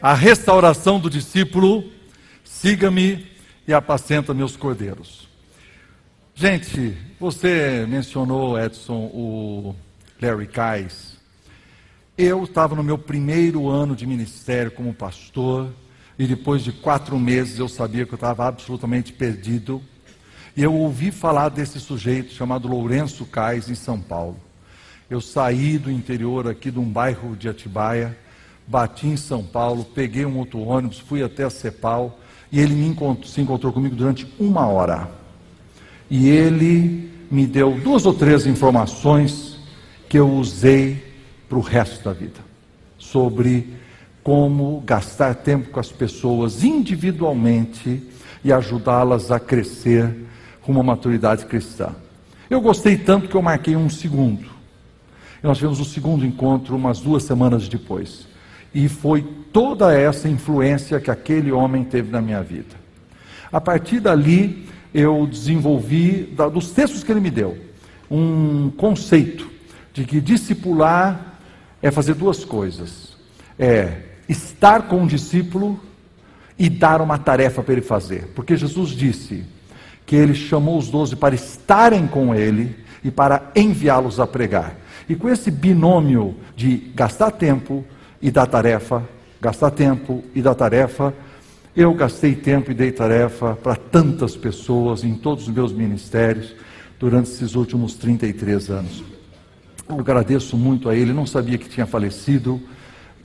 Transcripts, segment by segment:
a restauração do discípulo, siga-me e apacenta meus cordeiros. Gente, você mencionou, Edson, o Larry Kais. Eu estava no meu primeiro ano de ministério como pastor, e depois de quatro meses eu sabia que eu estava absolutamente perdido. E eu ouvi falar desse sujeito chamado Lourenço Cais, em São Paulo. Eu saí do interior aqui de um bairro de Atibaia, bati em São Paulo, peguei um outro ônibus, fui até a Cepal e ele encontrou, se encontrou comigo durante uma hora. E ele me deu duas ou três informações que eu usei para o resto da vida sobre como gastar tempo com as pessoas individualmente e ajudá-las a crescer rumo à maturidade cristã. Eu gostei tanto que eu marquei um segundo. E nós tivemos o segundo encontro umas duas semanas depois. E foi toda essa influência que aquele homem teve na minha vida. A partir dali, eu desenvolvi, dos textos que ele me deu, um conceito de que discipular é fazer duas coisas: é estar com o discípulo e dar uma tarefa para ele fazer. Porque Jesus disse que ele chamou os doze para estarem com ele e para enviá-los a pregar. E com esse binômio de gastar tempo e dar tarefa, gastar tempo e dar tarefa, eu gastei tempo e dei tarefa para tantas pessoas em todos os meus ministérios durante esses últimos 33 anos. Eu agradeço muito a ele, não sabia que tinha falecido,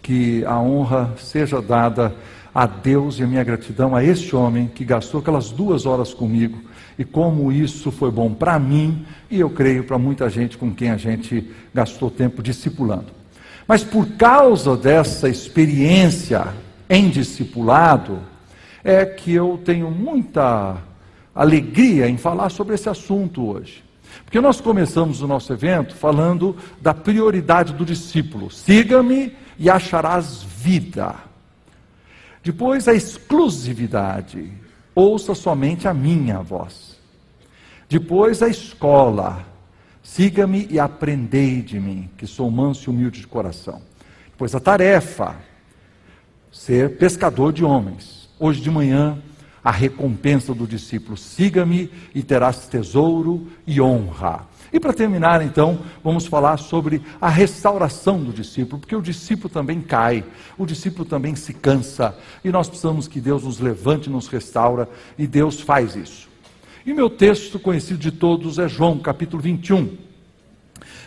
que a honra seja dada a Deus e a minha gratidão a este homem que gastou aquelas duas horas comigo e como isso foi bom para mim e eu creio para muita gente com quem a gente gastou tempo discipulando. Mas por causa dessa experiência em discipulado, é que eu tenho muita alegria em falar sobre esse assunto hoje. Porque nós começamos o nosso evento falando da prioridade do discípulo. Siga-me e acharás vida. Depois, a exclusividade. Ouça somente a minha voz. Depois, a escola. Siga-me e aprendei de mim, que sou manso e humilde de coração. Depois, a tarefa. Ser pescador de homens. Hoje de manhã, a recompensa do discípulo. Siga-me e terás tesouro e honra. E para terminar, então, vamos falar sobre a restauração do discípulo, porque o discípulo também cai, o discípulo também se cansa, e nós precisamos que Deus nos levante, nos restaura, e Deus faz isso. E meu texto conhecido de todos é João, capítulo 21.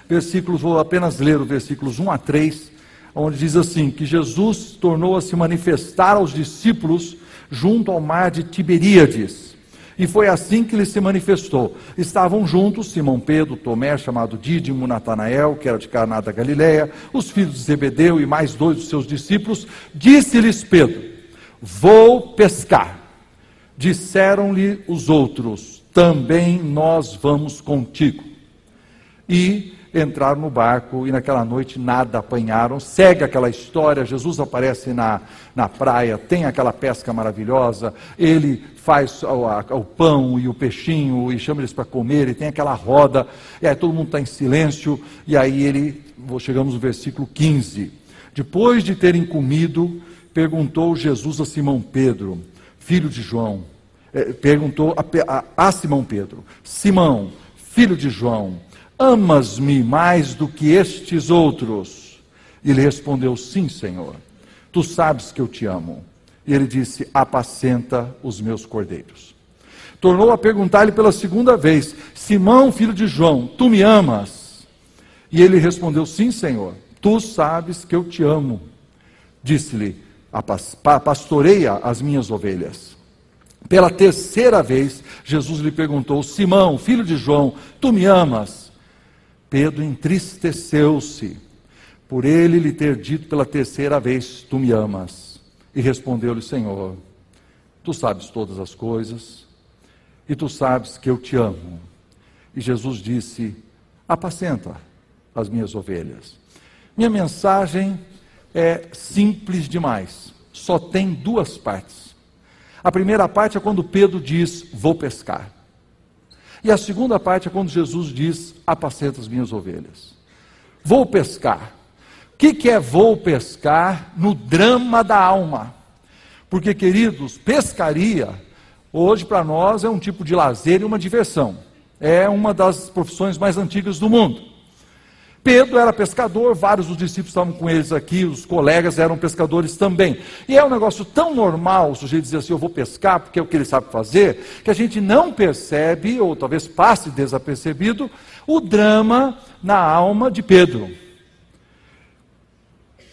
Versículos, vou apenas ler os versículos 1 a 3, onde diz assim: que Jesus tornou a se manifestar aos discípulos junto ao mar de Tiberíades e foi assim que ele se manifestou. Estavam juntos Simão Pedro, Tomé, chamado Dídimo, Natanael, que era de Caná da Galileia, os filhos de Zebedeu e mais dois dos seus discípulos. Disse-lhes Pedro: Vou pescar. Disseram-lhe os outros: Também nós vamos contigo. E entraram no barco e naquela noite nada apanharam. Segue aquela história: Jesus aparece na, na praia, tem aquela pesca maravilhosa, ele faz o, a, o pão e o peixinho e chama eles para comer, e tem aquela roda, e aí todo mundo está em silêncio, e aí ele, chegamos no versículo 15. Depois de terem comido, perguntou Jesus a Simão Pedro, filho de João, eh, perguntou a, a, a Simão Pedro: Simão, filho de João, Amas-me mais do que estes outros? Ele respondeu: Sim, Senhor. Tu sabes que eu te amo. E ele disse: Apacenta os meus cordeiros. Tornou a perguntar-lhe pela segunda vez: Simão, filho de João, tu me amas? E ele respondeu: Sim, Senhor. Tu sabes que eu te amo. Disse-lhe: Pastoreia as minhas ovelhas. Pela terceira vez, Jesus lhe perguntou: Simão, filho de João, tu me amas? Pedro entristeceu-se por ele lhe ter dito pela terceira vez: Tu me amas. E respondeu-lhe: Senhor, tu sabes todas as coisas, e tu sabes que eu te amo. E Jesus disse: Apacenta as minhas ovelhas. Minha mensagem é simples demais, só tem duas partes. A primeira parte é quando Pedro diz: Vou pescar. E a segunda parte é quando Jesus diz: Apacenta as minhas ovelhas. Vou pescar. O que, que é vou pescar no drama da alma? Porque, queridos, pescaria, hoje para nós é um tipo de lazer e uma diversão. É uma das profissões mais antigas do mundo. Pedro era pescador, vários dos discípulos estavam com eles aqui, os colegas eram pescadores também. E é um negócio tão normal o sujeito dizer assim: eu vou pescar porque é o que ele sabe fazer, que a gente não percebe, ou talvez passe desapercebido, o drama na alma de Pedro.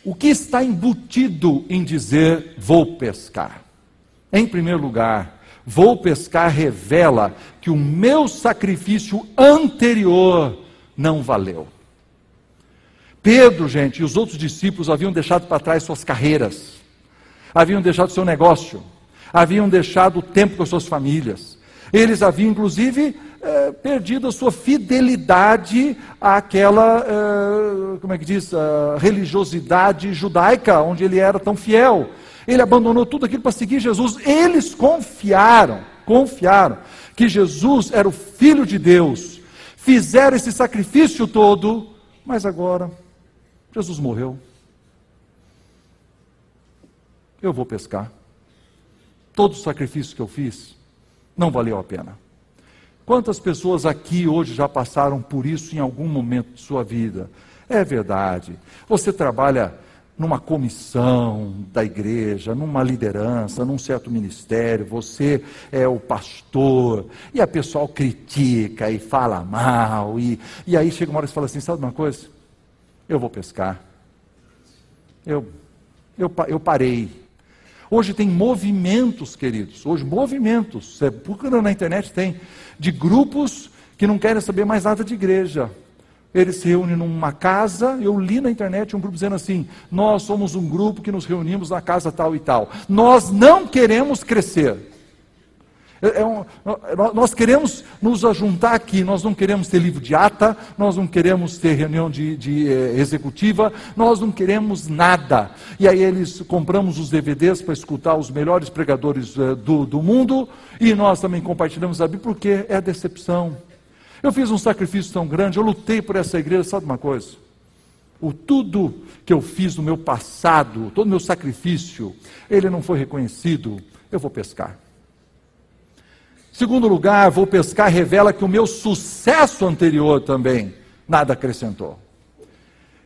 O que está embutido em dizer vou pescar? Em primeiro lugar, vou pescar revela que o meu sacrifício anterior não valeu. Pedro, gente, e os outros discípulos haviam deixado para trás suas carreiras, haviam deixado seu negócio, haviam deixado o tempo com as suas famílias. Eles haviam, inclusive, eh, perdido a sua fidelidade àquela, eh, como é que diz, religiosidade judaica, onde ele era tão fiel. Ele abandonou tudo aquilo para seguir Jesus. Eles confiaram, confiaram que Jesus era o Filho de Deus, fizeram esse sacrifício todo, mas agora Jesus morreu. Eu vou pescar. Todo o sacrifício que eu fiz não valeu a pena. Quantas pessoas aqui hoje já passaram por isso em algum momento de sua vida? É verdade. Você trabalha numa comissão da igreja, numa liderança, num certo ministério, você é o pastor, e a pessoal critica e fala mal, e, e aí chega uma hora e fala assim: sabe uma coisa? Eu vou pescar. Eu, eu, eu parei. Hoje tem movimentos, queridos, hoje movimentos, você procura na internet tem, de grupos que não querem saber mais nada de igreja. Eles se reúnem numa casa, eu li na internet um grupo dizendo assim: nós somos um grupo que nos reunimos na casa tal e tal. Nós não queremos crescer. É, é um, nós queremos nos ajuntar aqui, nós não queremos ter livro de ata, nós não queremos ter reunião de, de eh, executiva, nós não queremos nada. E aí eles compramos os DVDs para escutar os melhores pregadores eh, do, do mundo, e nós também compartilhamos a Bíblia, porque é a decepção. Eu fiz um sacrifício tão grande, eu lutei por essa igreja, sabe uma coisa? O tudo que eu fiz no meu passado, todo o meu sacrifício, ele não foi reconhecido, eu vou pescar. Segundo lugar, vou pescar revela que o meu sucesso anterior também nada acrescentou.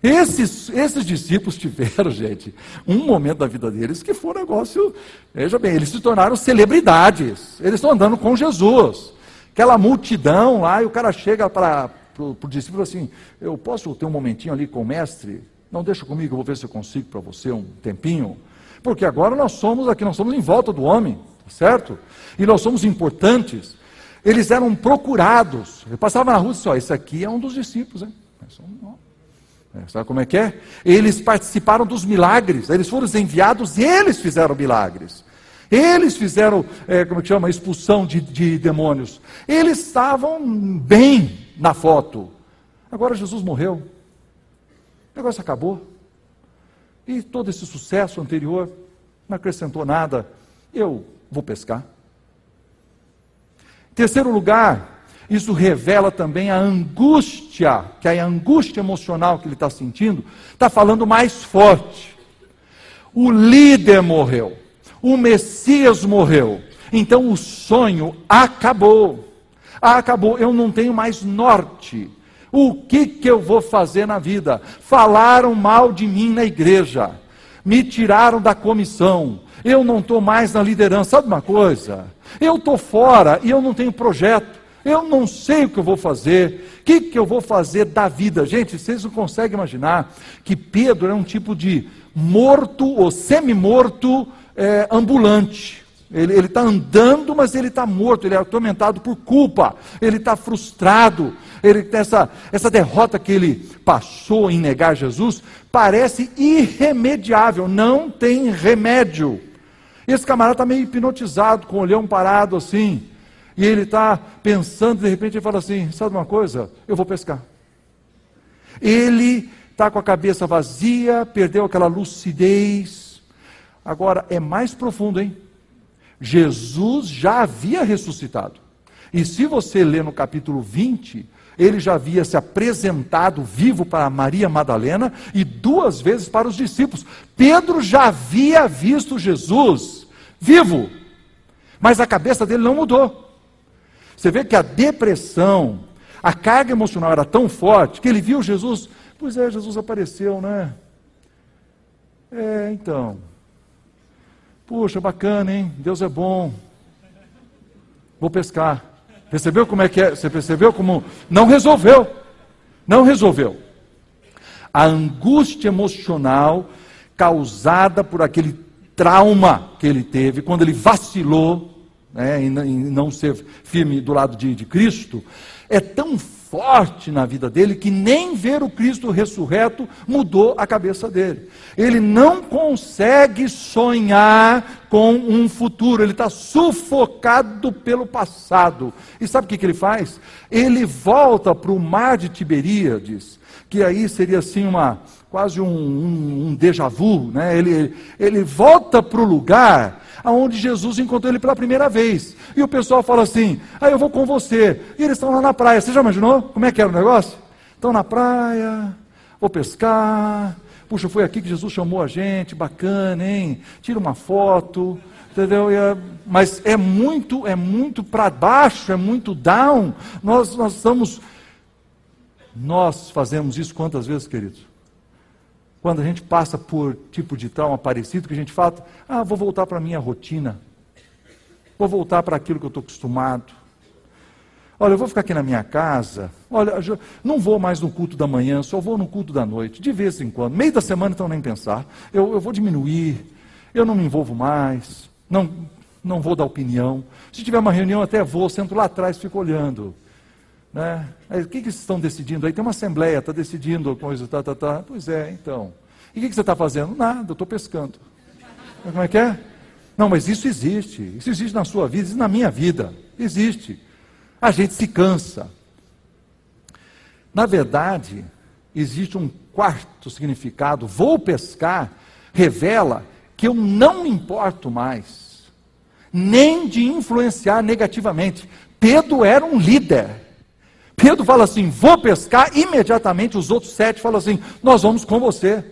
Esses, esses discípulos tiveram, gente, um momento da vida deles que foi um negócio. Veja bem, eles se tornaram celebridades. Eles estão andando com Jesus. Aquela multidão lá, e o cara chega para o discípulo assim: Eu posso ter um momentinho ali com o mestre? Não deixa comigo, eu vou ver se eu consigo para você um tempinho. Porque agora nós somos aqui, nós somos em volta do homem certo? E nós somos importantes. Eles eram procurados. Eu passava na rua e disse: esse aqui é um dos discípulos, hein? É, sabe como é que é? Eles participaram dos milagres, eles foram enviados e eles fizeram milagres. Eles fizeram, é, como é que chama, expulsão de, de demônios. Eles estavam bem na foto. Agora Jesus morreu. O negócio acabou. E todo esse sucesso anterior não acrescentou nada. Eu vou pescar. Terceiro lugar, isso revela também a angústia, que é a angústia emocional que ele está sentindo, está falando mais forte. O líder morreu, o Messias morreu, então o sonho acabou. Acabou, eu não tenho mais norte. O que, que eu vou fazer na vida? Falaram mal de mim na igreja, me tiraram da comissão, eu não estou mais na liderança. Sabe uma coisa? Eu estou fora e eu não tenho projeto. Eu não sei o que eu vou fazer. O que, que eu vou fazer da vida? Gente, vocês não conseguem imaginar que Pedro é um tipo de morto ou semi-morto é, ambulante. Ele está andando, mas ele está morto, ele é atormentado por culpa, ele está frustrado, ele tem essa, essa derrota que ele passou em negar Jesus, parece irremediável, não tem remédio. Esse camarada está meio hipnotizado, com o olhão parado assim. E ele está pensando, de repente ele fala assim: sabe uma coisa? Eu vou pescar. Ele está com a cabeça vazia, perdeu aquela lucidez. Agora é mais profundo, hein? Jesus já havia ressuscitado. E se você ler no capítulo 20, ele já havia se apresentado vivo para Maria Madalena e duas vezes para os discípulos. Pedro já havia visto Jesus vivo, mas a cabeça dele não mudou. Você vê que a depressão, a carga emocional era tão forte que ele viu Jesus. Pois é, Jesus apareceu, né? É, então. Puxa, bacana, hein? Deus é bom. Vou pescar. Percebeu como é que é? Você percebeu como não resolveu? Não resolveu. A angústia emocional causada por aquele trauma que ele teve quando ele vacilou né, em, não ser firme do lado de, de Cristo, é tão forte na vida dele que nem ver o Cristo ressurreto mudou a cabeça dele. Ele não consegue sonhar com um futuro, ele está sufocado pelo passado. E sabe o que, que ele faz? Ele volta para o mar de Tiberíades, que aí seria assim uma quase um, um, um déjà vu, né? ele, ele volta para o lugar aonde Jesus encontrou ele pela primeira vez. E o pessoal fala assim: ah, eu vou com você. E eles estão lá na praia. Você já imaginou como é que era o negócio? Estão na praia, vou pescar. Puxa, foi aqui que Jesus chamou a gente, bacana, hein? Tira uma foto, entendeu? É, mas é muito, é muito para baixo, é muito down. Nós, nós estamos, nós fazemos isso quantas vezes, queridos? Quando a gente passa por tipo de trauma parecido, que a gente fala, ah, vou voltar para a minha rotina, vou voltar para aquilo que eu estou acostumado. Olha, eu vou ficar aqui na minha casa, olha, não vou mais no culto da manhã, só vou no culto da noite, de vez em quando. Meio da semana, então, nem pensar. Eu, eu vou diminuir, eu não me envolvo mais, não, não vou dar opinião. Se tiver uma reunião, até vou, sento lá atrás, fico olhando. Né? Aí, o que, que estão decidindo? Aí tem uma assembleia, está decidindo coisa, tá, tá, tá. Pois é, então. E o que, que você está fazendo? Nada, eu estou pescando. Como é que é? Não, mas isso existe. Isso existe na sua vida, existe na minha vida. Existe. A gente se cansa. Na verdade, existe um quarto significado. Vou pescar revela que eu não me importo mais, nem de influenciar negativamente. Pedro era um líder. Pedro fala assim: vou pescar. Imediatamente os outros sete falam assim: nós vamos com você.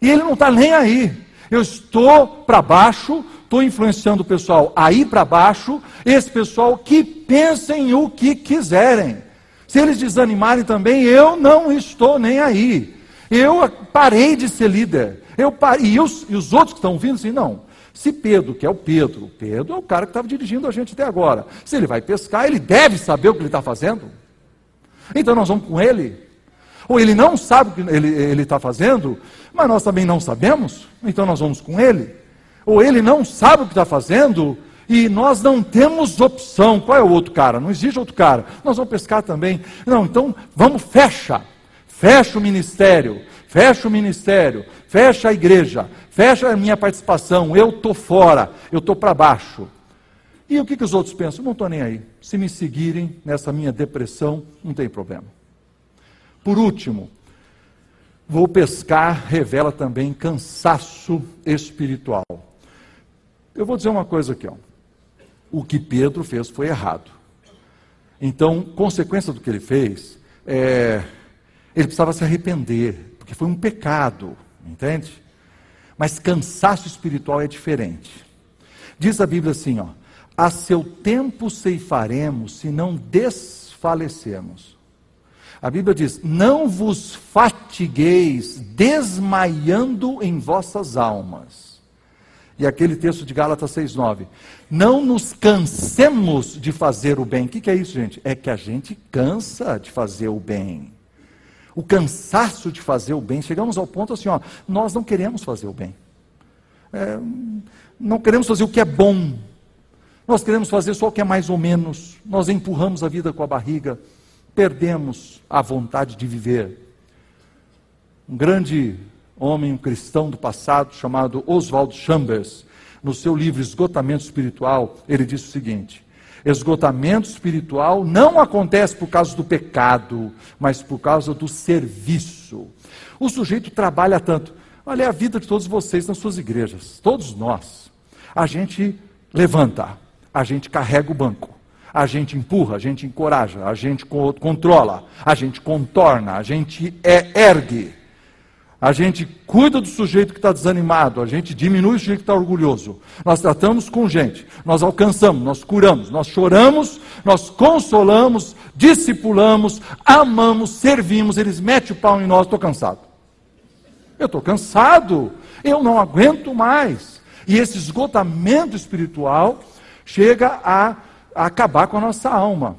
E ele não está nem aí. Eu estou para baixo, estou influenciando o pessoal a ir para baixo, esse pessoal que pensem o que quiserem. Se eles desanimarem também, eu não estou nem aí. Eu parei de ser líder. Eu parei, e, os, e os outros que estão vindo assim, não. Se Pedro, que é o Pedro, Pedro é o cara que estava dirigindo a gente até agora. Se ele vai pescar, ele deve saber o que ele está fazendo. Então nós vamos com ele. Ou ele não sabe o que ele está fazendo, mas nós também não sabemos, então nós vamos com ele. Ou ele não sabe o que está fazendo e nós não temos opção. Qual é o outro cara? Não existe outro cara. Nós vamos pescar também. Não, então vamos, fecha. Fecha o ministério. Fecha o ministério. Fecha a igreja. Fecha a minha participação. Eu estou fora. Eu estou para baixo. E o que, que os outros pensam? Não estou nem aí. Se me seguirem nessa minha depressão, não tem problema. Por último, vou pescar revela também cansaço espiritual. Eu vou dizer uma coisa aqui, ó. O que Pedro fez foi errado. Então, consequência do que ele fez, é, ele precisava se arrepender, porque foi um pecado, entende? Mas cansaço espiritual é diferente. Diz a Bíblia assim, ó: a seu tempo ceifaremos, se não desfalecemos. A Bíblia diz: Não vos fatigueis, desmaiando em vossas almas. E aquele texto de Gálatas 6,9: Não nos cansemos de fazer o bem. O que, que é isso, gente? É que a gente cansa de fazer o bem. O cansaço de fazer o bem. Chegamos ao ponto assim: ó, nós não queremos fazer o bem. É, não queremos fazer o que é bom. Nós queremos fazer só o que é mais ou menos. Nós empurramos a vida com a barriga. Perdemos a vontade de viver. Um grande homem, um cristão do passado, chamado Oswald Chambers, no seu livro Esgotamento Espiritual, ele disse o seguinte: esgotamento espiritual não acontece por causa do pecado, mas por causa do serviço. O sujeito trabalha tanto. Olha a vida de todos vocês nas suas igrejas, todos nós. A gente levanta, a gente carrega o banco, A gente empurra, a gente encoraja, a gente controla, a gente contorna, a gente é, ergue. A gente cuida do sujeito que está desanimado, a gente diminui o sujeito que está orgulhoso. Nós tratamos com gente, nós alcançamos, nós curamos, nós choramos, nós consolamos, discipulamos, amamos, servimos. Eles metem o pau em nós, estou cansado. Eu estou cansado, eu não aguento mais. E esse esgotamento espiritual chega a, a acabar com a nossa alma.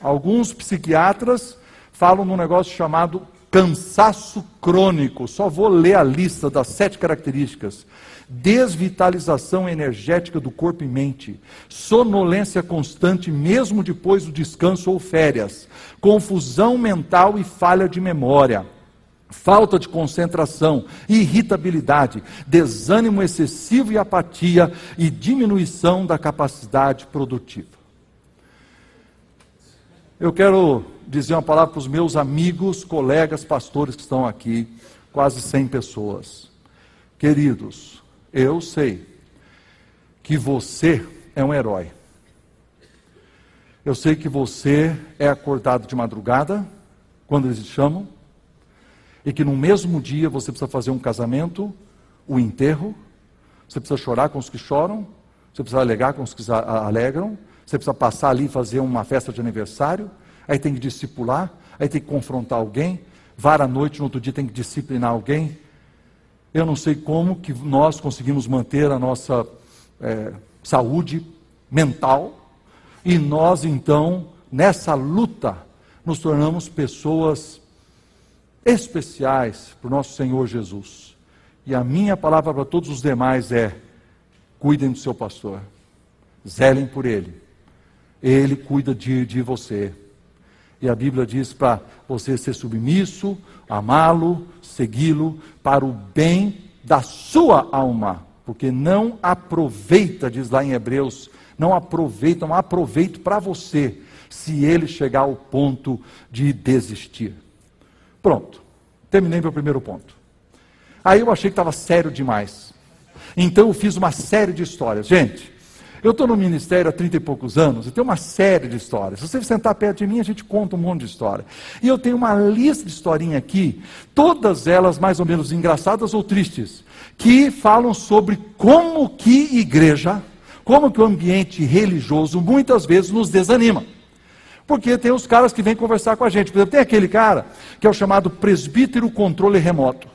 Alguns psiquiatras falam num negócio chamado Cansaço crônico, só vou ler a lista das sete características. Desvitalização energética do corpo e mente, sonolência constante mesmo depois do descanso ou férias, confusão mental e falha de memória, falta de concentração, irritabilidade, desânimo excessivo e apatia e diminuição da capacidade produtiva. Eu quero dizer uma palavra para os meus amigos, colegas, pastores que estão aqui, quase 100 pessoas. Queridos, eu sei que você é um herói. Eu sei que você é acordado de madrugada, quando eles chamam, e que no mesmo dia você precisa fazer um casamento, o um enterro, você precisa chorar com os que choram, você precisa alegar com os que alegram, você precisa passar ali e fazer uma festa de aniversário, aí tem que discipular, aí tem que confrontar alguém, vara à noite, no outro dia tem que disciplinar alguém. Eu não sei como que nós conseguimos manter a nossa é, saúde mental e nós então, nessa luta, nos tornamos pessoas especiais para o nosso Senhor Jesus. E a minha palavra para todos os demais é: cuidem do seu pastor, zelem por ele, ele cuida de, de você. E a Bíblia diz para você ser submisso, amá-lo, segui-lo, para o bem da sua alma. Porque não aproveita, diz lá em Hebreus, não aproveita, não aproveito para você, se ele chegar ao ponto de desistir. Pronto, terminei meu primeiro ponto. Aí eu achei que estava sério demais. Então eu fiz uma série de histórias. Gente, eu estou no ministério há 30 e poucos anos e tem uma série de histórias. Se você sentar perto de mim, a gente conta um monte de história. E eu tenho uma lista de historinha aqui, todas elas mais ou menos engraçadas ou tristes, que falam sobre como que igreja, como que o ambiente religioso muitas vezes nos desanima. Porque tem os caras que vêm conversar com a gente. Por exemplo, tem aquele cara que é o chamado presbítero controle remoto.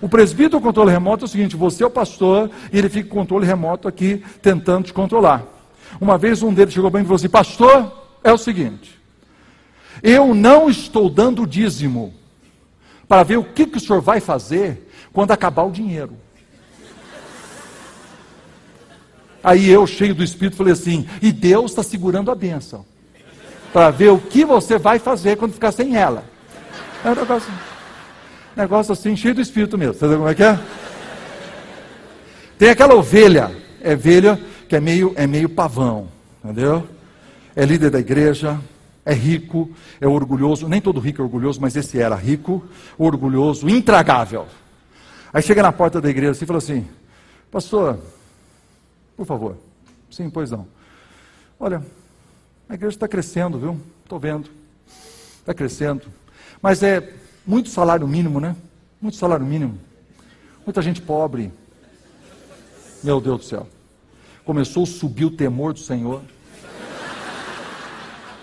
O presbítero controle remoto é o seguinte: você é o pastor e ele fica com controle remoto aqui tentando te controlar. Uma vez um deles chegou mim e falou assim: Pastor, é o seguinte, eu não estou dando dízimo para ver o que, que o senhor vai fazer quando acabar o dinheiro. Aí eu, cheio do Espírito, falei assim: e Deus está segurando a bênção para ver o que você vai fazer quando ficar sem ela. É um negócio. Negócio assim, cheio do espírito mesmo. Sabe como é que é? Tem aquela ovelha, é ovelha que é meio, é meio pavão, entendeu? É líder da igreja, é rico, é orgulhoso. Nem todo rico é orgulhoso, mas esse era rico, orgulhoso, intragável. Aí chega na porta da igreja assim, e fala assim: Pastor, por favor. Sim, pois não. Olha, a igreja está crescendo, viu? Estou vendo. Está crescendo. Mas é muito salário mínimo, né? Muito salário mínimo. Muita gente pobre. Meu Deus do céu. Começou a subir o temor do Senhor.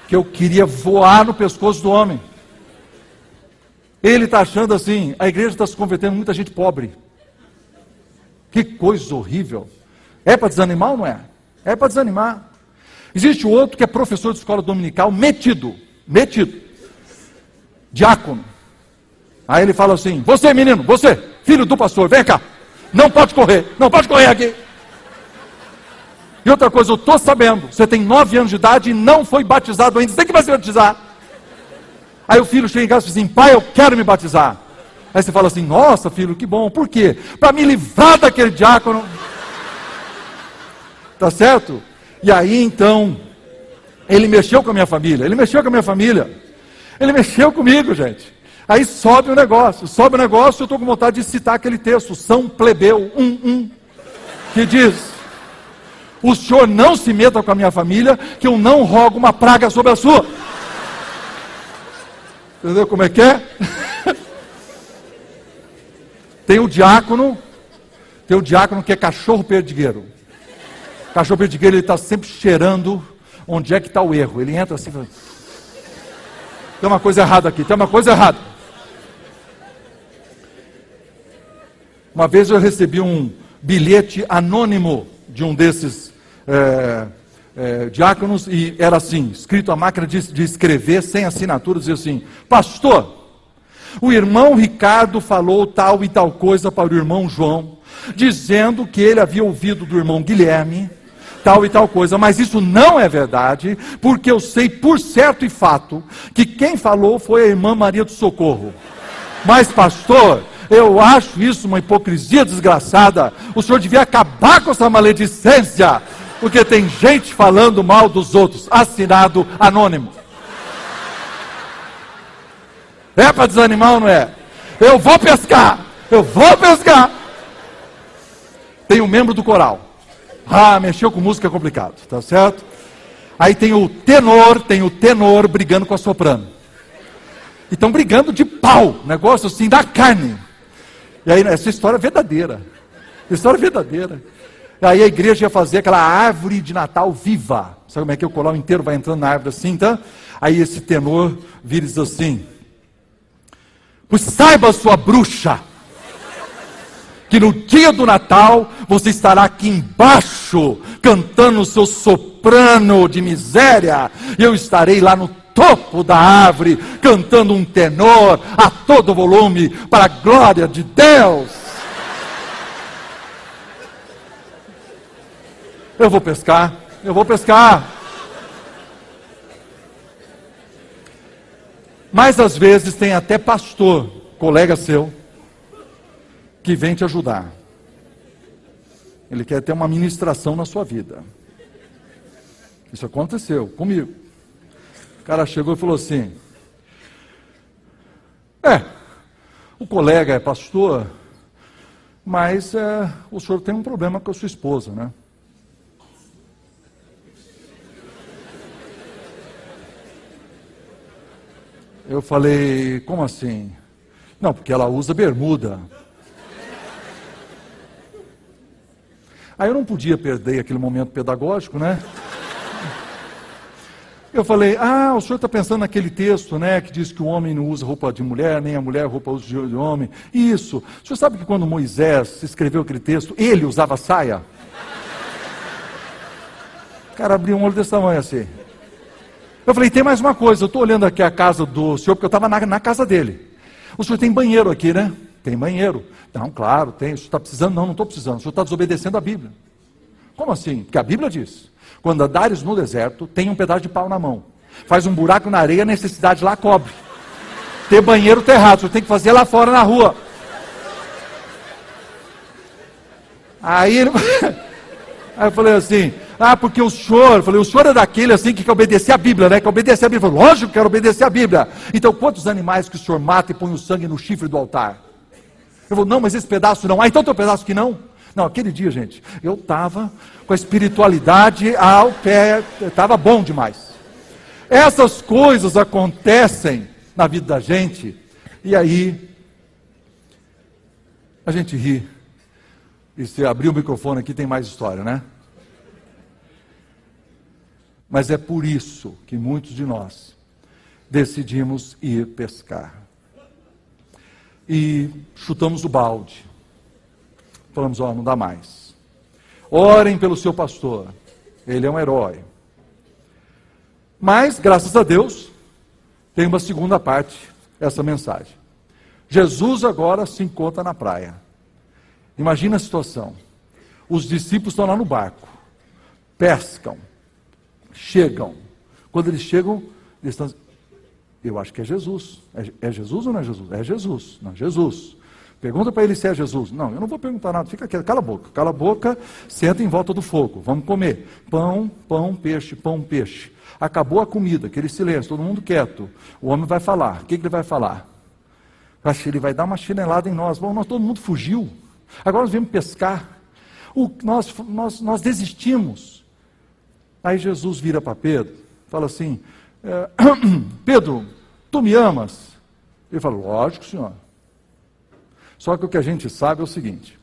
Que eu queria voar no pescoço do homem. Ele está achando assim, a igreja está se convertendo muita gente pobre. Que coisa horrível. É para desanimar ou não é? É para desanimar. Existe outro que é professor de escola dominical, metido, metido. Diácono. Aí ele fala assim: Você, menino, você, filho do pastor, vem cá. Não pode correr, não pode correr aqui. E outra coisa, eu estou sabendo, você tem nove anos de idade e não foi batizado ainda, você que vai se batizar. Aí o filho chega em casa e diz assim: Pai, eu quero me batizar. Aí você fala assim: Nossa, filho, que bom, por quê? Para me livrar daquele diácono. Tá certo? E aí então, ele mexeu com a minha família, ele mexeu com a minha família, ele mexeu comigo, gente. Aí sobe o negócio, sobe o negócio, eu estou com vontade de citar aquele texto, São Plebeu 1.1, que diz: O senhor não se meta com a minha família, que eu não rogo uma praga sobre a sua. Entendeu como é que é? Tem o diácono, tem o diácono que é cachorro perdigueiro. Cachorro perdigueiro, ele está sempre cheirando onde é que está o erro. Ele entra assim, fala, tem uma coisa errada aqui, tem uma coisa errada. Uma vez eu recebi um bilhete anônimo de um desses é, é, diáconos e era assim, escrito a máquina de, de escrever, sem assinatura, dizia assim, pastor, o irmão Ricardo falou tal e tal coisa para o irmão João, dizendo que ele havia ouvido do irmão Guilherme tal e tal coisa, mas isso não é verdade, porque eu sei por certo e fato que quem falou foi a irmã Maria do Socorro. Mas, pastor, eu acho isso uma hipocrisia desgraçada. O senhor devia acabar com essa maledicência, porque tem gente falando mal dos outros. Assinado anônimo. É para desanimar ou não é? Eu vou pescar, eu vou pescar. Tem um membro do coral. Ah, mexeu com música é complicado, tá certo? Aí tem o tenor, tem o tenor brigando com a soprano. E estão brigando de pau, negócio assim da carne. E aí, essa história é verdadeira. História é verdadeira. Aí a igreja ia fazer aquela árvore de Natal viva. Sabe como é que o coral inteiro vai entrando na árvore assim, tá? Aí esse tenor vira e diz assim: Pois saiba, sua bruxa, que no dia do Natal você estará aqui embaixo, cantando o seu soprano de miséria, eu estarei lá no topo da árvore, cantando um tenor a todo volume, para a glória de Deus. Eu vou pescar, eu vou pescar. Mas às vezes tem até pastor, colega seu, que vem te ajudar. Ele quer ter uma ministração na sua vida. Isso aconteceu comigo. O cara chegou e falou assim: É, o colega é pastor, mas é, o senhor tem um problema com a sua esposa, né? Eu falei, como assim? Não, porque ela usa bermuda. Aí eu não podia perder aquele momento pedagógico, né? Eu falei, ah, o senhor está pensando naquele texto, né, que diz que o homem não usa roupa de mulher, nem a mulher roupa de homem. Isso. O senhor sabe que quando Moisés escreveu aquele texto, ele usava saia? O cara abriu um olho desse tamanho assim. Eu falei, tem mais uma coisa, eu estou olhando aqui a casa do senhor, porque eu estava na, na, casa dele. O senhor tem banheiro aqui, né? Tem banheiro. Não, claro, tem. O senhor está precisando? Não, não estou precisando. O senhor está desobedecendo a Bíblia. Como assim? Porque a Bíblia diz: quando andares no deserto, tem um pedaço de pau na mão. Faz um buraco na areia, a necessidade lá cobre. Ter banheiro está errado, o senhor tem que fazer lá fora na rua. Aí ele. Aí eu falei assim, ah, porque o senhor, eu falei, o senhor é daquele assim que quer obedecer a Bíblia, né? Quer obedecer a Bíblia. Eu falei, lógico que quero obedecer a Bíblia. Então, quantos animais que o senhor mata e põe o sangue no chifre do altar? Eu falei, não, mas esse pedaço não. Ah, então tem um pedaço que não? Não, aquele dia, gente, eu estava com a espiritualidade ao pé, estava bom demais. Essas coisas acontecem na vida da gente, e aí a gente ri. E se abrir o microfone aqui tem mais história, né? Mas é por isso que muitos de nós decidimos ir pescar. E chutamos o balde. Falamos, ó, oh, não dá mais. Orem pelo seu pastor. Ele é um herói. Mas, graças a Deus, tem uma segunda parte essa mensagem. Jesus agora se encontra na praia. Imagina a situação. Os discípulos estão lá no barco, pescam, chegam. Quando eles chegam, eles estão. Eu acho que é Jesus. É, é Jesus ou não é Jesus? É Jesus. Não, Jesus. Pergunta para ele se é Jesus. Não, eu não vou perguntar nada. Fica quieto. Cala a boca. Cala a boca. Senta em volta do fogo. Vamos comer. Pão, pão, peixe, pão, peixe. Acabou a comida. Aquele silêncio. Todo mundo quieto. O homem vai falar. O que, que ele vai falar? Ele vai dar uma chinelada em nós. Bom, nós todo mundo fugiu. Agora nós viemos pescar. O, nós, nós, nós desistimos. Aí Jesus vira para Pedro, fala assim: é, Pedro, tu me amas? Ele fala: Lógico, senhor. Só que o que a gente sabe é o seguinte: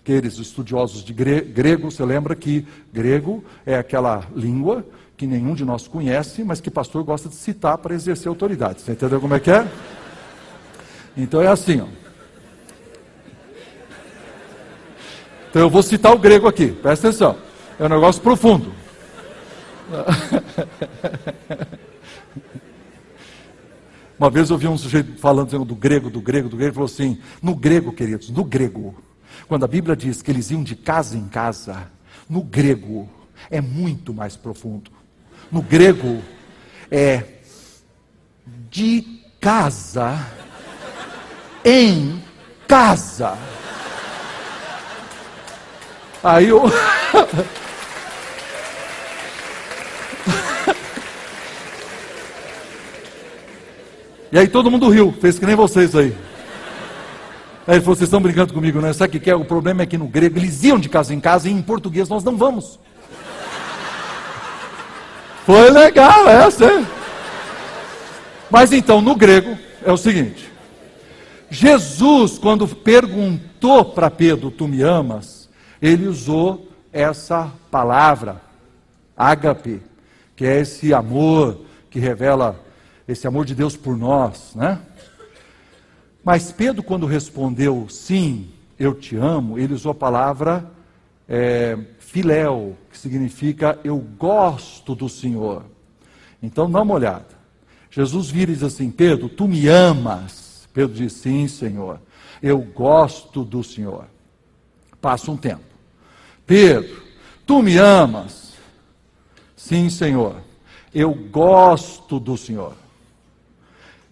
aqueles estudiosos de grego, você lembra que grego é aquela língua que nenhum de nós conhece, mas que pastor gosta de citar para exercer autoridade. Você entendeu como é que é? Então é assim, ó. Então eu vou citar o grego aqui, presta atenção. É um negócio profundo. Uma vez eu vi um sujeito falando do grego, do grego, do grego, falou assim: no grego, queridos, no grego, quando a Bíblia diz que eles iam de casa em casa, no grego é muito mais profundo. No grego é de casa em casa. Aí eu. e aí todo mundo riu, fez que nem vocês aí. Aí ele falou: vocês estão brincando comigo, né? Sabe o que é? O problema é que no grego eles iam de casa em casa e em português nós não vamos. Foi legal essa, hein? Mas então, no grego, é o seguinte: Jesus, quando perguntou para Pedro, tu me amas? Ele usou essa palavra, ágape, que é esse amor que revela esse amor de Deus por nós, né? Mas Pedro, quando respondeu sim, eu te amo, ele usou a palavra é, filéu, que significa eu gosto do Senhor. Então dá uma olhada. Jesus vira e diz assim: Pedro, tu me amas. Pedro diz: Sim, Senhor, eu gosto do Senhor. Passa um tempo. Pedro, tu me amas? Sim, Senhor, eu gosto do Senhor.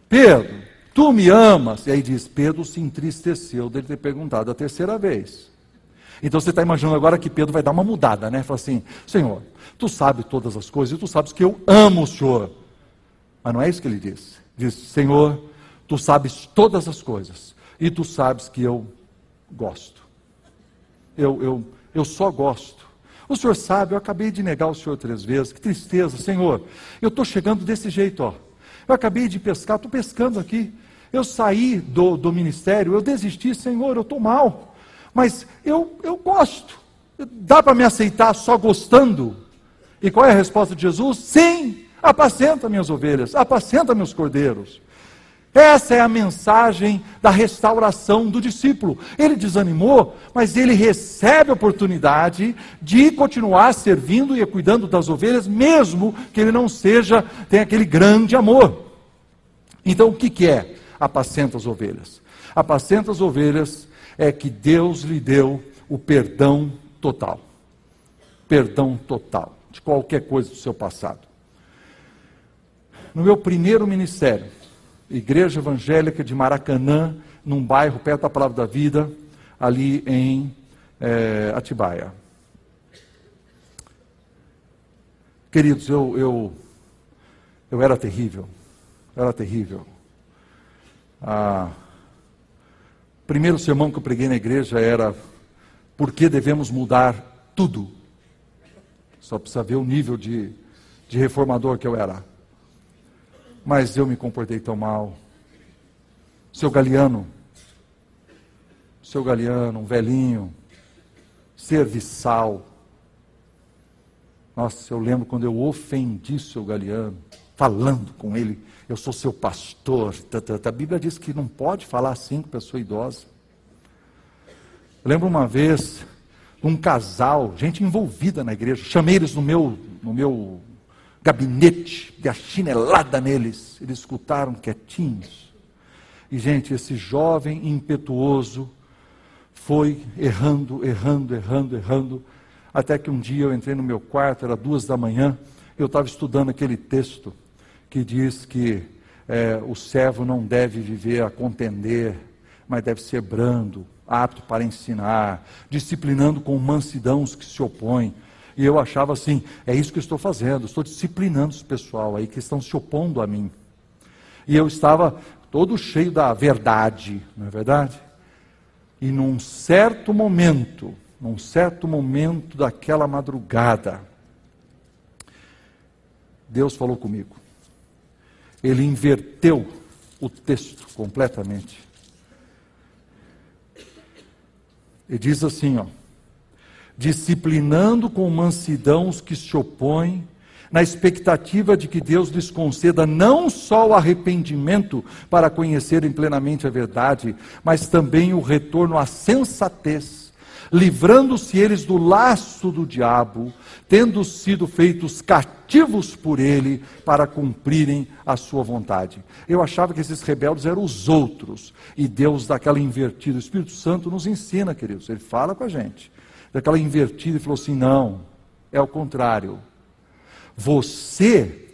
Pedro, tu me amas? E aí diz: Pedro se entristeceu dele ter perguntado a terceira vez. Então você está imaginando agora que Pedro vai dar uma mudada, né? Fala assim: Senhor, tu sabes todas as coisas e tu sabes que eu amo o Senhor. Mas não é isso que ele diz. Diz: Senhor, tu sabes todas as coisas e tu sabes que eu gosto. Eu, eu, eu só gosto. O senhor sabe, eu acabei de negar o senhor três vezes. Que tristeza, Senhor. Eu estou chegando desse jeito, ó. Eu acabei de pescar, estou pescando aqui. Eu saí do, do ministério, eu desisti, Senhor, eu estou mal. Mas eu, eu gosto. Dá para me aceitar só gostando? E qual é a resposta de Jesus? Sim, apacenta minhas ovelhas, apacenta meus cordeiros. Essa é a mensagem da restauração do discípulo. Ele desanimou, mas ele recebe a oportunidade de continuar servindo e cuidando das ovelhas, mesmo que ele não seja, tenha aquele grande amor. Então, o que, que é apacenta as ovelhas? Apacenta as ovelhas é que Deus lhe deu o perdão total. Perdão total de qualquer coisa do seu passado. No meu primeiro ministério, Igreja Evangélica de Maracanã, num bairro perto da Palavra da Vida, ali em é, Atibaia. Queridos, eu, eu, eu era terrível, eu era terrível. Ah, primeiro sermão que eu preguei na igreja era por que devemos mudar tudo. Só precisa ver o nível de, de reformador que eu era. Mas eu me comportei tão mal. Seu Galeano, seu Galeano, um velhinho, serviçal. Nossa, eu lembro quando eu ofendi seu Galeano, falando com ele eu sou seu pastor. Tá, tá, tá. A Bíblia diz que não pode falar assim com pessoa idosa. Eu lembro uma vez, um casal, gente envolvida na igreja, chamei eles no meu, no meu gabinete, de a chinelada neles. Eles escutaram quietinhos. E, gente, esse jovem impetuoso foi errando, errando, errando, errando, até que um dia eu entrei no meu quarto, era duas da manhã, eu estava estudando aquele texto que diz que é, o servo não deve viver a contender, mas deve ser brando, apto para ensinar, disciplinando com mansidão os que se opõem. E eu achava assim, é isso que eu estou fazendo, estou disciplinando os pessoal aí que estão se opondo a mim. E eu estava todo cheio da verdade, não é verdade? E num certo momento, num certo momento daquela madrugada, Deus falou comigo. Ele inverteu o texto completamente. Ele diz assim, ó: disciplinando com mansidão os que se opõem, na expectativa de que Deus lhes conceda não só o arrependimento para conhecerem plenamente a verdade, mas também o retorno à sensatez, livrando-se eles do laço do diabo, tendo sido feitos cativos por ele para cumprirem a sua vontade. Eu achava que esses rebeldes eram os outros, e Deus daquela invertida. O Espírito Santo nos ensina, queridos, ele fala com a gente daquela invertida e falou assim: não, é o contrário. Você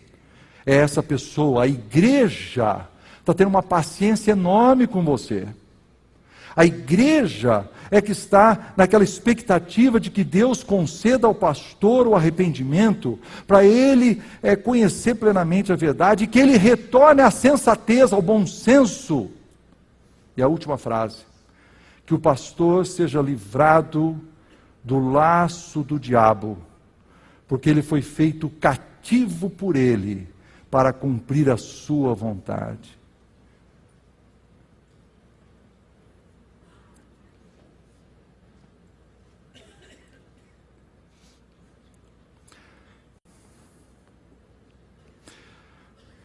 é essa pessoa, a igreja está tendo uma paciência enorme com você. A igreja é que está naquela expectativa de que Deus conceda ao pastor o arrependimento, para ele é, conhecer plenamente a verdade e que ele retorne à sensatez, ao bom senso. E a última frase: que o pastor seja livrado do laço do diabo, porque ele foi feito cativo por ele para cumprir a sua vontade.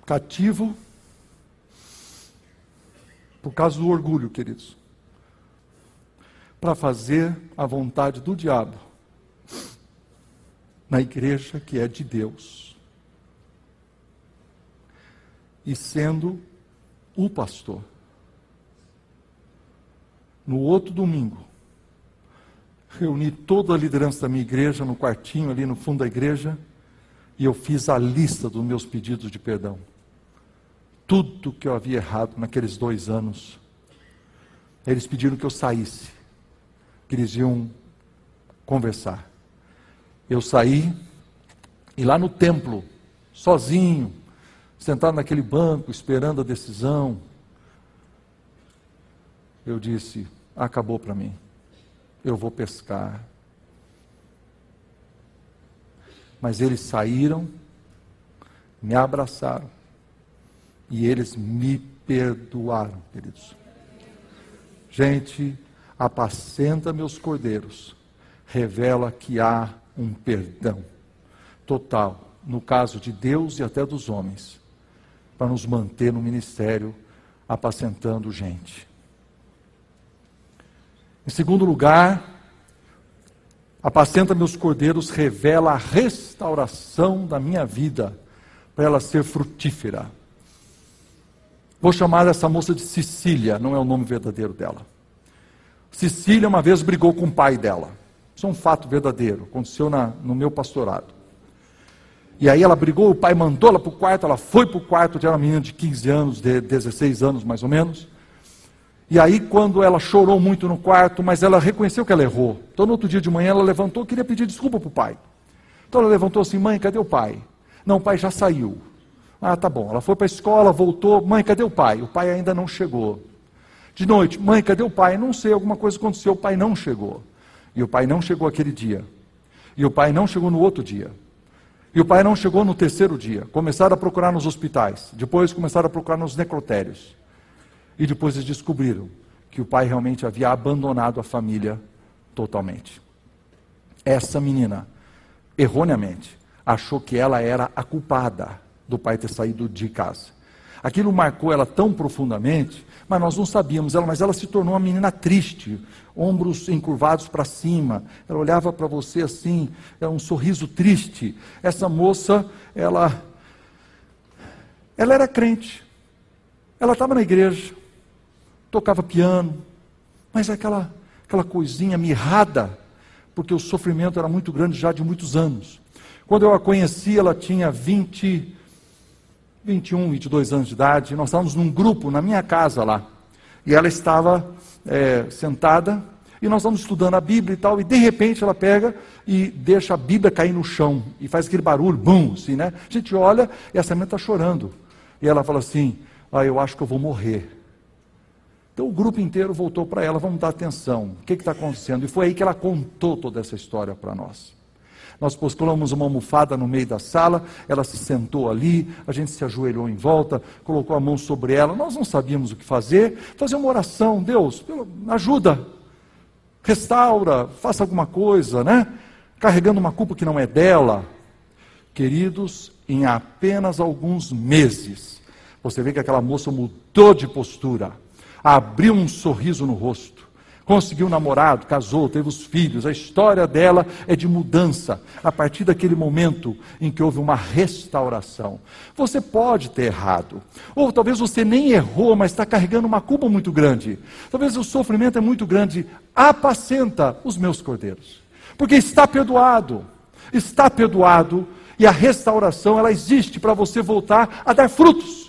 Cativo por causa do orgulho, queridos para fazer a vontade do diabo na igreja que é de Deus. E sendo o pastor. No outro domingo, reuni toda a liderança da minha igreja no quartinho ali no fundo da igreja e eu fiz a lista dos meus pedidos de perdão. Tudo que eu havia errado naqueles dois anos. Eles pediram que eu saísse que eles iam conversar. Eu saí e lá no templo, sozinho, sentado naquele banco, esperando a decisão, eu disse: acabou para mim, eu vou pescar. Mas eles saíram, me abraçaram e eles me perdoaram, queridos. Gente, apacenta meus cordeiros, revela que há um perdão total, no caso de Deus e até dos homens, para nos manter no ministério apacentando gente. Em segundo lugar, apacenta meus cordeiros revela a restauração da minha vida, para ela ser frutífera. Vou chamar essa moça de Cecília, não é o nome verdadeiro dela. Cecília uma vez brigou com o pai dela. Isso é um fato verdadeiro, aconteceu na, no meu pastorado. E aí ela brigou, o pai mandou ela para o quarto, ela foi para o quarto, era uma menina de 15 anos, de 16 anos mais ou menos. E aí, quando ela chorou muito no quarto, mas ela reconheceu que ela errou. Então, no outro dia de manhã, ela levantou queria pedir desculpa para o pai. Então, ela levantou assim: Mãe, cadê o pai? Não, o pai já saiu. Ah, tá bom. Ela foi para a escola, voltou. Mãe, cadê o pai? O pai ainda não chegou. De noite, mãe, cadê o pai? Não sei, alguma coisa aconteceu, o pai não chegou. E o pai não chegou aquele dia. E o pai não chegou no outro dia. E o pai não chegou no terceiro dia. Começaram a procurar nos hospitais. Depois começaram a procurar nos necrotérios. E depois eles descobriram que o pai realmente havia abandonado a família totalmente. Essa menina, erroneamente, achou que ela era a culpada do pai ter saído de casa. Aquilo marcou ela tão profundamente mas nós não sabíamos ela, mas ela se tornou uma menina triste, ombros encurvados para cima. Ela olhava para você assim, era um sorriso triste. Essa moça, ela ela era crente. Ela estava na igreja, tocava piano, mas aquela aquela coisinha mirrada, porque o sofrimento era muito grande já de muitos anos. Quando eu a conheci, ela tinha 20 21, 22 anos de idade, nós estávamos num grupo na minha casa lá. E ela estava é, sentada e nós estamos estudando a Bíblia e tal, e de repente ela pega e deixa a Bíblia cair no chão e faz aquele barulho, bum, assim, né? A gente olha e essa menina está chorando. E ela fala assim: Ah, eu acho que eu vou morrer. Então o grupo inteiro voltou para ela, vamos dar atenção, o que está acontecendo? E foi aí que ela contou toda essa história para nós. Nós colocamos uma almofada no meio da sala, ela se sentou ali, a gente se ajoelhou em volta, colocou a mão sobre ela, nós não sabíamos o que fazer, fazer uma oração, Deus, ajuda, restaura, faça alguma coisa, né? Carregando uma culpa que não é dela. Queridos, em apenas alguns meses, você vê que aquela moça mudou de postura abriu um sorriso no rosto, conseguiu um namorado, casou, teve os filhos. A história dela é de mudança a partir daquele momento em que houve uma restauração. Você pode ter errado, ou talvez você nem errou, mas está carregando uma culpa muito grande. Talvez o sofrimento é muito grande. Apacenta os meus cordeiros, porque está perdoado, está perdoado. E a restauração, ela existe para você voltar a dar frutos.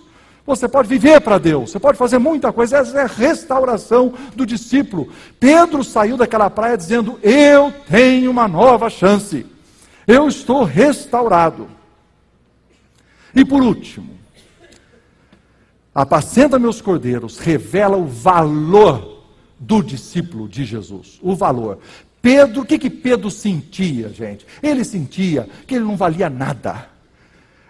Você pode viver para Deus, você pode fazer muita coisa, essa é a restauração do discípulo. Pedro saiu daquela praia dizendo: Eu tenho uma nova chance, eu estou restaurado. E por último, apacenta meus cordeiros, revela o valor do discípulo de Jesus, o valor. Pedro, o que, que Pedro sentia, gente? Ele sentia que ele não valia nada.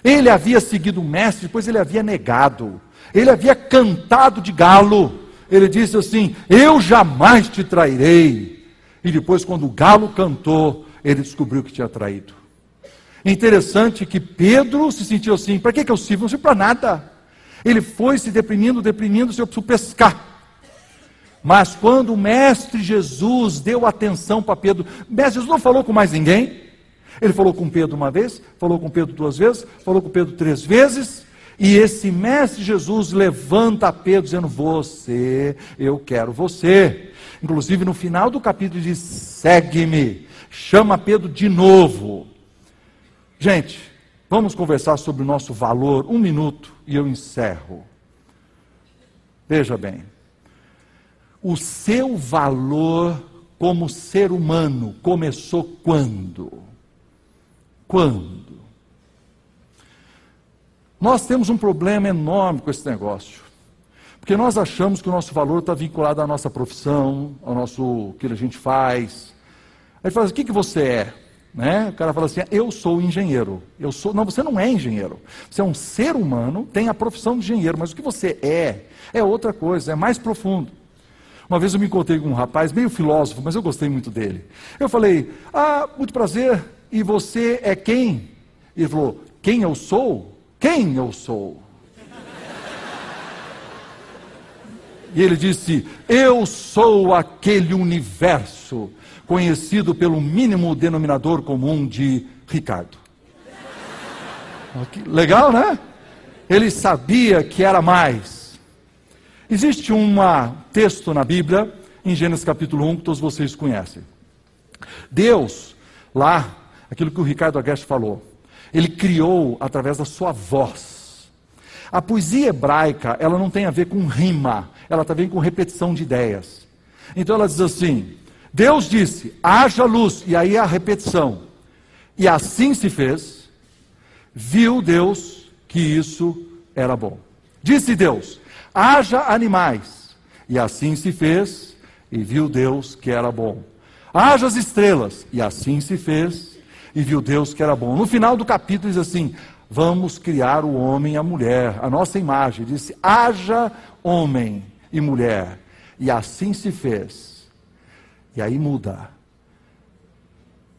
Ele havia seguido o mestre, depois ele havia negado. Ele havia cantado de galo. Ele disse assim: Eu jamais te trairei. E depois, quando o galo cantou, ele descobriu que tinha traído. Interessante que Pedro se sentiu assim: para que, que eu sirvo? Não sirvo para nada. Ele foi se deprimindo, deprimindo, se eu preciso pescar. Mas quando o mestre Jesus deu atenção para Pedro, mestre Jesus não falou com mais ninguém. Ele falou com Pedro uma vez, falou com Pedro duas vezes, falou com Pedro três vezes, e esse mestre Jesus levanta Pedro dizendo: Você, eu quero você. Inclusive no final do capítulo diz: Segue-me. Chama Pedro de novo. Gente, vamos conversar sobre o nosso valor. Um minuto e eu encerro. Veja bem. O seu valor como ser humano começou quando? Quando? Nós temos um problema enorme com esse negócio. Porque nós achamos que o nosso valor está vinculado à nossa profissão, ao nosso que a gente faz. Aí fala assim, o que, que você é? Né? O cara fala assim, eu sou engenheiro. Eu sou. Não, você não é engenheiro. Você é um ser humano, tem a profissão de engenheiro, mas o que você é é outra coisa, é mais profundo. Uma vez eu me encontrei com um rapaz, meio filósofo, mas eu gostei muito dele. Eu falei, ah, muito prazer, e você é quem? Ele falou: Quem eu sou? Quem eu sou? E ele disse: Eu sou aquele universo conhecido pelo mínimo denominador comum de Ricardo. Legal, né? Ele sabia que era mais. Existe um texto na Bíblia, em Gênesis capítulo 1, que todos vocês conhecem. Deus, lá aquilo que o Ricardo Agreste falou. Ele criou através da sua voz. A poesia hebraica, ela não tem a ver com rima, ela a ver com repetição de ideias. Então ela diz assim: Deus disse, haja luz, e aí a repetição. E assim se fez, viu Deus que isso era bom. Disse Deus, haja animais, e assim se fez, e viu Deus que era bom. Haja as estrelas, e assim se fez, e viu Deus que era bom. No final do capítulo diz assim: Vamos criar o homem e a mulher, a nossa imagem. Disse: haja homem e mulher. E assim se fez. E aí muda.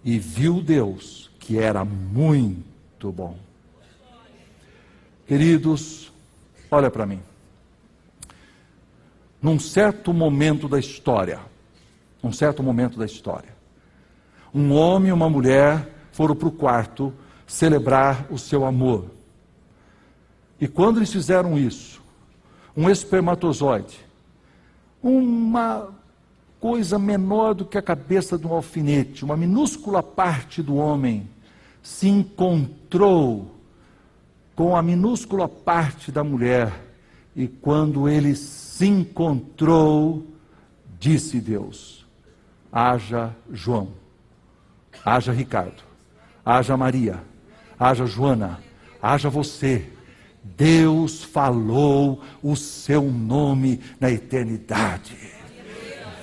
E viu Deus que era muito bom. Queridos, olha para mim. Num certo momento da história, num certo momento da história, um homem e uma mulher foram para o quarto celebrar o seu amor. E quando eles fizeram isso, um espermatozoide, uma coisa menor do que a cabeça de um alfinete, uma minúscula parte do homem, se encontrou com a minúscula parte da mulher. E quando ele se encontrou, disse Deus: haja João, haja Ricardo haja Maria, haja Joana, haja você. Deus falou o seu nome na eternidade.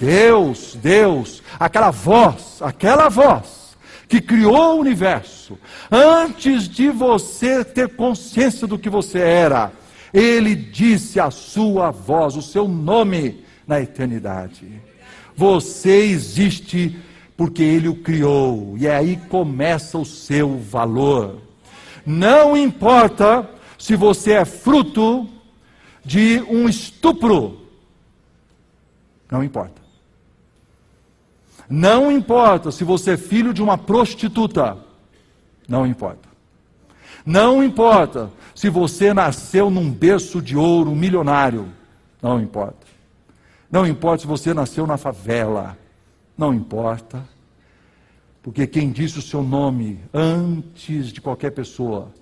Deus, Deus, aquela voz, aquela voz que criou o universo, antes de você ter consciência do que você era, ele disse a sua voz, o seu nome na eternidade. Você existe porque ele o criou, e aí começa o seu valor. Não importa se você é fruto de um estupro, não importa. Não importa se você é filho de uma prostituta, não importa. Não importa se você nasceu num berço de ouro milionário, não importa. Não importa se você nasceu na favela, não importa. Porque quem disse o seu nome antes de qualquer pessoa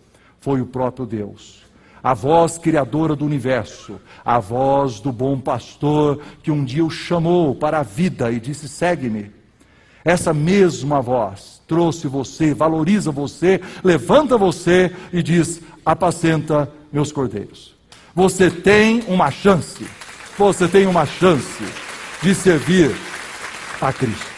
foi o próprio Deus. A voz criadora do universo, a voz do bom pastor que um dia o chamou para a vida e disse: segue-me. Essa mesma voz trouxe você, valoriza você, levanta você e diz: apacenta meus cordeiros. Você tem uma chance, você tem uma chance de servir a Cristo.